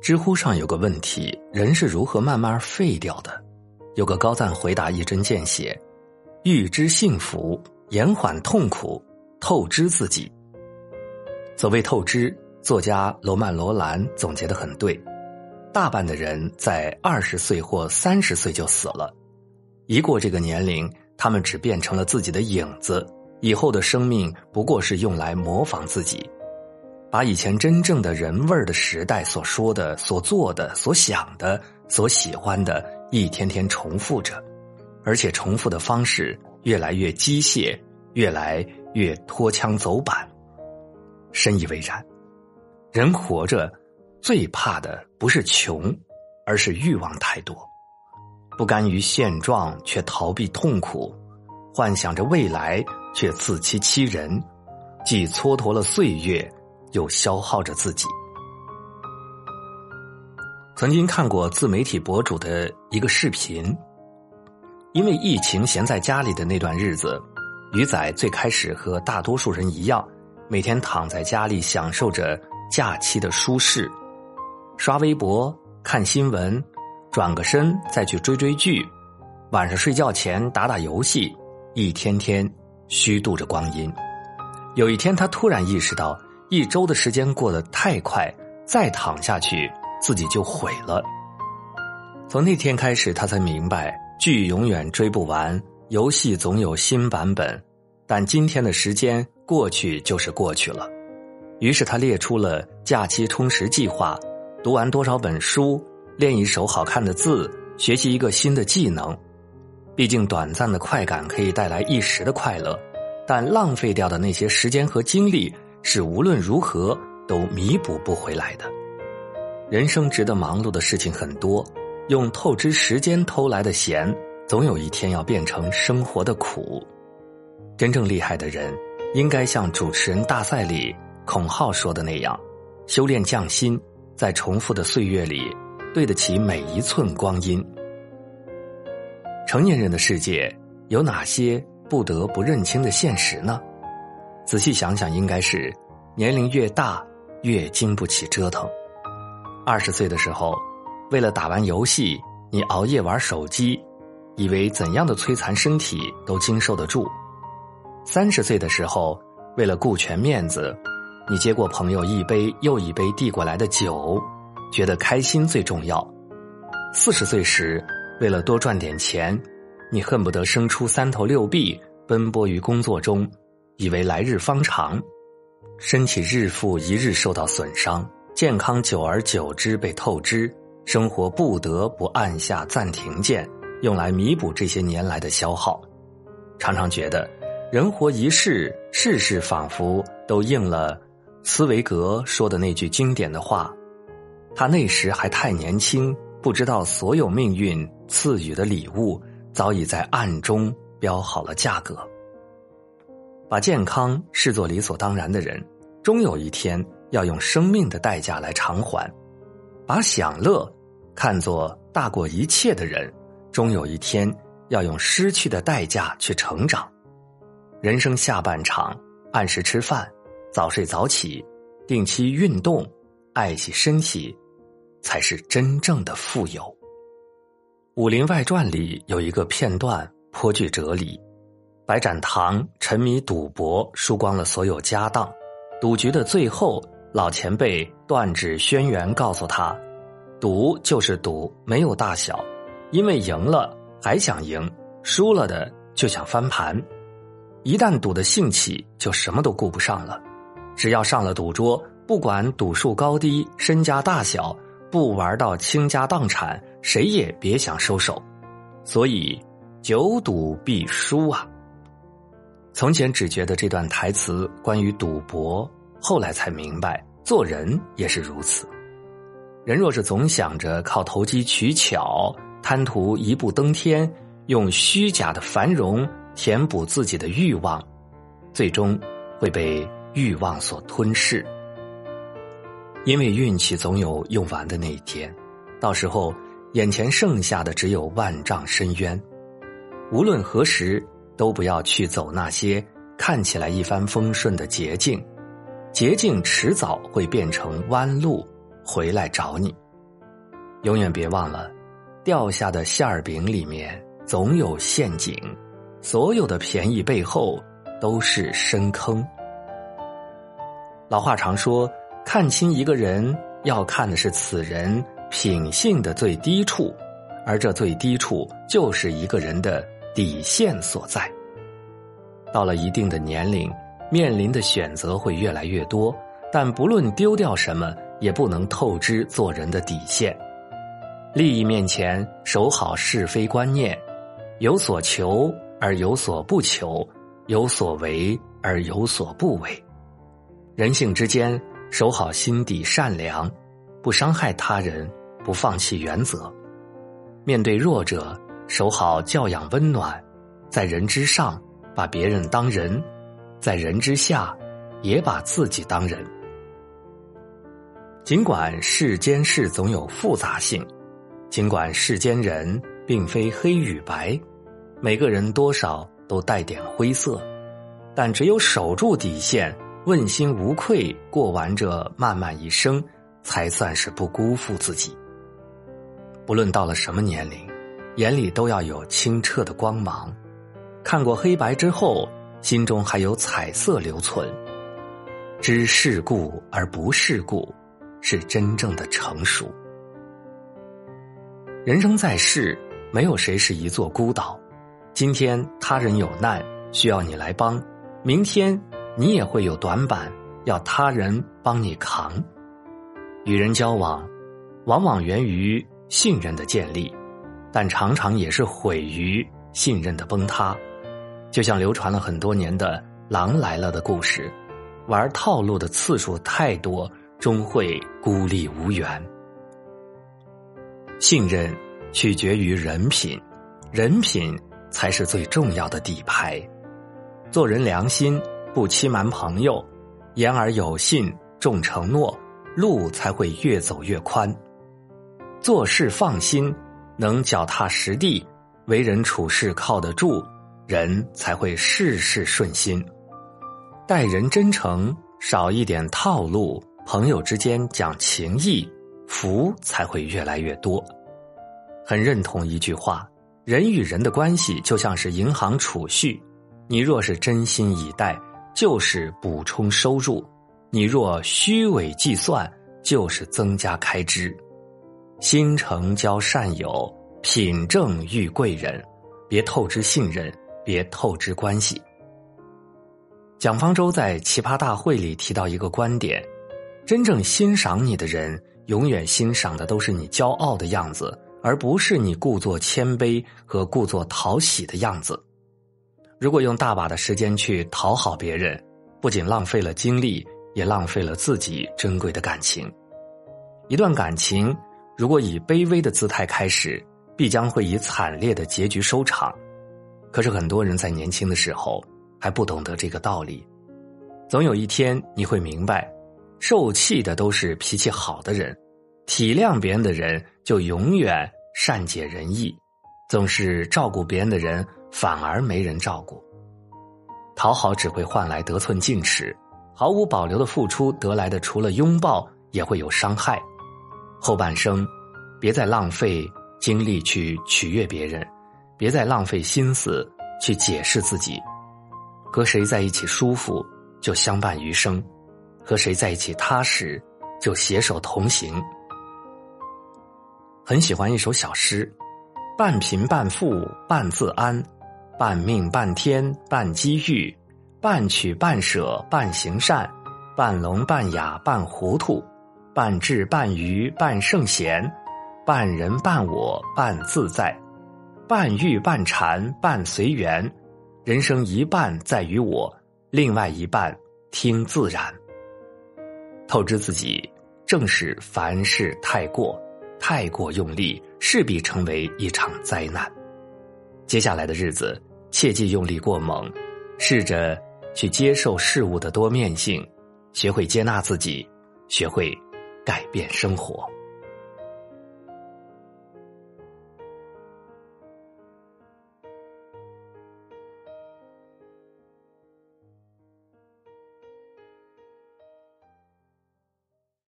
知乎上有个问题：人是如何慢慢废掉的？有个高赞回答一针见血：预知幸福，延缓痛苦，透支自己。所谓透支，作家罗曼·罗兰总结的很对：大半的人在二十岁或三十岁就死了，一过这个年龄，他们只变成了自己的影子，以后的生命不过是用来模仿自己。把以前真正的人味儿的时代所说的、所做的、所想的、所喜欢的，一天天重复着，而且重复的方式越来越机械，越来越脱枪走板。深以为然。人活着最怕的不是穷，而是欲望太多，不甘于现状却逃避痛苦，幻想着未来却自欺欺人，既蹉跎了岁月。又消耗着自己。曾经看过自媒体博主的一个视频，因为疫情闲在家里的那段日子，鱼仔最开始和大多数人一样，每天躺在家里享受着假期的舒适，刷微博、看新闻，转个身再去追追剧，晚上睡觉前打打游戏，一天天虚度着光阴。有一天，他突然意识到。一周的时间过得太快，再躺下去自己就毁了。从那天开始，他才明白剧永远追不完，游戏总有新版本。但今天的时间过去就是过去了。于是他列出了假期充实计划：读完多少本书，练一手好看的字，学习一个新的技能。毕竟短暂的快感可以带来一时的快乐，但浪费掉的那些时间和精力。是无论如何都弥补不回来的。人生值得忙碌的事情很多，用透支时间偷来的闲，总有一天要变成生活的苦。真正厉害的人，应该像主持人大赛里孔浩说的那样，修炼匠心，在重复的岁月里，对得起每一寸光阴。成年人的世界有哪些不得不认清的现实呢？仔细想想，应该是年龄越大越经不起折腾。二十岁的时候，为了打完游戏，你熬夜玩手机，以为怎样的摧残身体都经受得住；三十岁的时候，为了顾全面子，你接过朋友一杯又一杯递过来的酒，觉得开心最重要；四十岁时，为了多赚点钱，你恨不得生出三头六臂，奔波于工作中。以为来日方长，身体日复一日受到损伤，健康久而久之被透支，生活不得不按下暂停键，用来弥补这些年来的消耗。常常觉得，人活一世，世事仿佛都应了茨维格说的那句经典的话：他那时还太年轻，不知道所有命运赐予的礼物，早已在暗中标好了价格。把健康视作理所当然的人，终有一天要用生命的代价来偿还；把享乐看作大过一切的人，终有一天要用失去的代价去成长。人生下半场，按时吃饭，早睡早起，定期运动，爱惜身体，才是真正的富有。《武林外传》里有一个片段颇具哲理。白展堂沉迷赌博，输光了所有家当。赌局的最后，老前辈断指轩辕告诉他：“赌就是赌，没有大小。因为赢了还想赢，输了的就想翻盘。一旦赌的兴起，就什么都顾不上了。只要上了赌桌，不管赌术高低、身家大小，不玩到倾家荡产，谁也别想收手。所以，久赌必输啊！”从前只觉得这段台词关于赌博，后来才明白，做人也是如此。人若是总想着靠投机取巧、贪图一步登天，用虚假的繁荣填补自己的欲望，最终会被欲望所吞噬。因为运气总有用完的那一天，到时候眼前剩下的只有万丈深渊。无论何时。都不要去走那些看起来一帆风顺的捷径，捷径迟早会变成弯路，回来找你。永远别忘了，掉下的馅儿饼里面总有陷阱，所有的便宜背后都是深坑。老话常说，看清一个人，要看的是此人品性的最低处，而这最低处就是一个人的底线所在。到了一定的年龄，面临的选择会越来越多，但不论丢掉什么，也不能透支做人的底线。利益面前，守好是非观念，有所求而有所不求，有所为而有所不为。人性之间，守好心底善良，不伤害他人，不放弃原则。面对弱者，守好教养温暖，在人之上，把别人当人；在人之下，也把自己当人。尽管世间事总有复杂性。尽管世间人并非黑与白，每个人多少都带点灰色，但只有守住底线，问心无愧过完这漫漫一生，才算是不辜负自己。不论到了什么年龄，眼里都要有清澈的光芒。看过黑白之后，心中还有彩色留存。知世故而不世故，是真正的成熟。人生在世，没有谁是一座孤岛。今天他人有难需要你来帮，明天你也会有短板要他人帮你扛。与人交往，往往源于信任的建立，但常常也是毁于信任的崩塌。就像流传了很多年的《狼来了》的故事，玩套路的次数太多，终会孤立无援。信任取决于人品，人品才是最重要的底牌。做人良心，不欺瞒朋友，言而有信，重承诺，路才会越走越宽。做事放心，能脚踏实地，为人处事靠得住，人才会事事顺心。待人真诚，少一点套路，朋友之间讲情义。福才会越来越多。很认同一句话：人与人的关系就像是银行储蓄，你若是真心以待，就是补充收入；你若虚伪计算，就是增加开支。心诚交善友，品正遇贵人，别透支信任，别透支关系。蒋方舟在奇葩大会里提到一个观点：真正欣赏你的人。永远欣赏的都是你骄傲的样子，而不是你故作谦卑和故作讨喜的样子。如果用大把的时间去讨好别人，不仅浪费了精力，也浪费了自己珍贵的感情。一段感情如果以卑微的姿态开始，必将会以惨烈的结局收场。可是很多人在年轻的时候还不懂得这个道理，总有一天你会明白。受气的都是脾气好的人，体谅别人的人就永远善解人意，总是照顾别人的人反而没人照顾。讨好只会换来得寸进尺，毫无保留的付出得来的除了拥抱也会有伤害。后半生，别再浪费精力去取悦别人，别再浪费心思去解释自己，和谁在一起舒服就相伴余生。和谁在一起踏实，就携手同行。很喜欢一首小诗：半贫半富半自安，半命半天半机遇，半取半舍半行善，半聋半哑半糊涂，半智半愚半圣贤，半人半我半自在，半欲半禅半随缘。人生一半在于我，另外一半听自然。透支自己，正是凡事太过、太过用力，势必成为一场灾难。接下来的日子，切忌用力过猛，试着去接受事物的多面性，学会接纳自己，学会改变生活。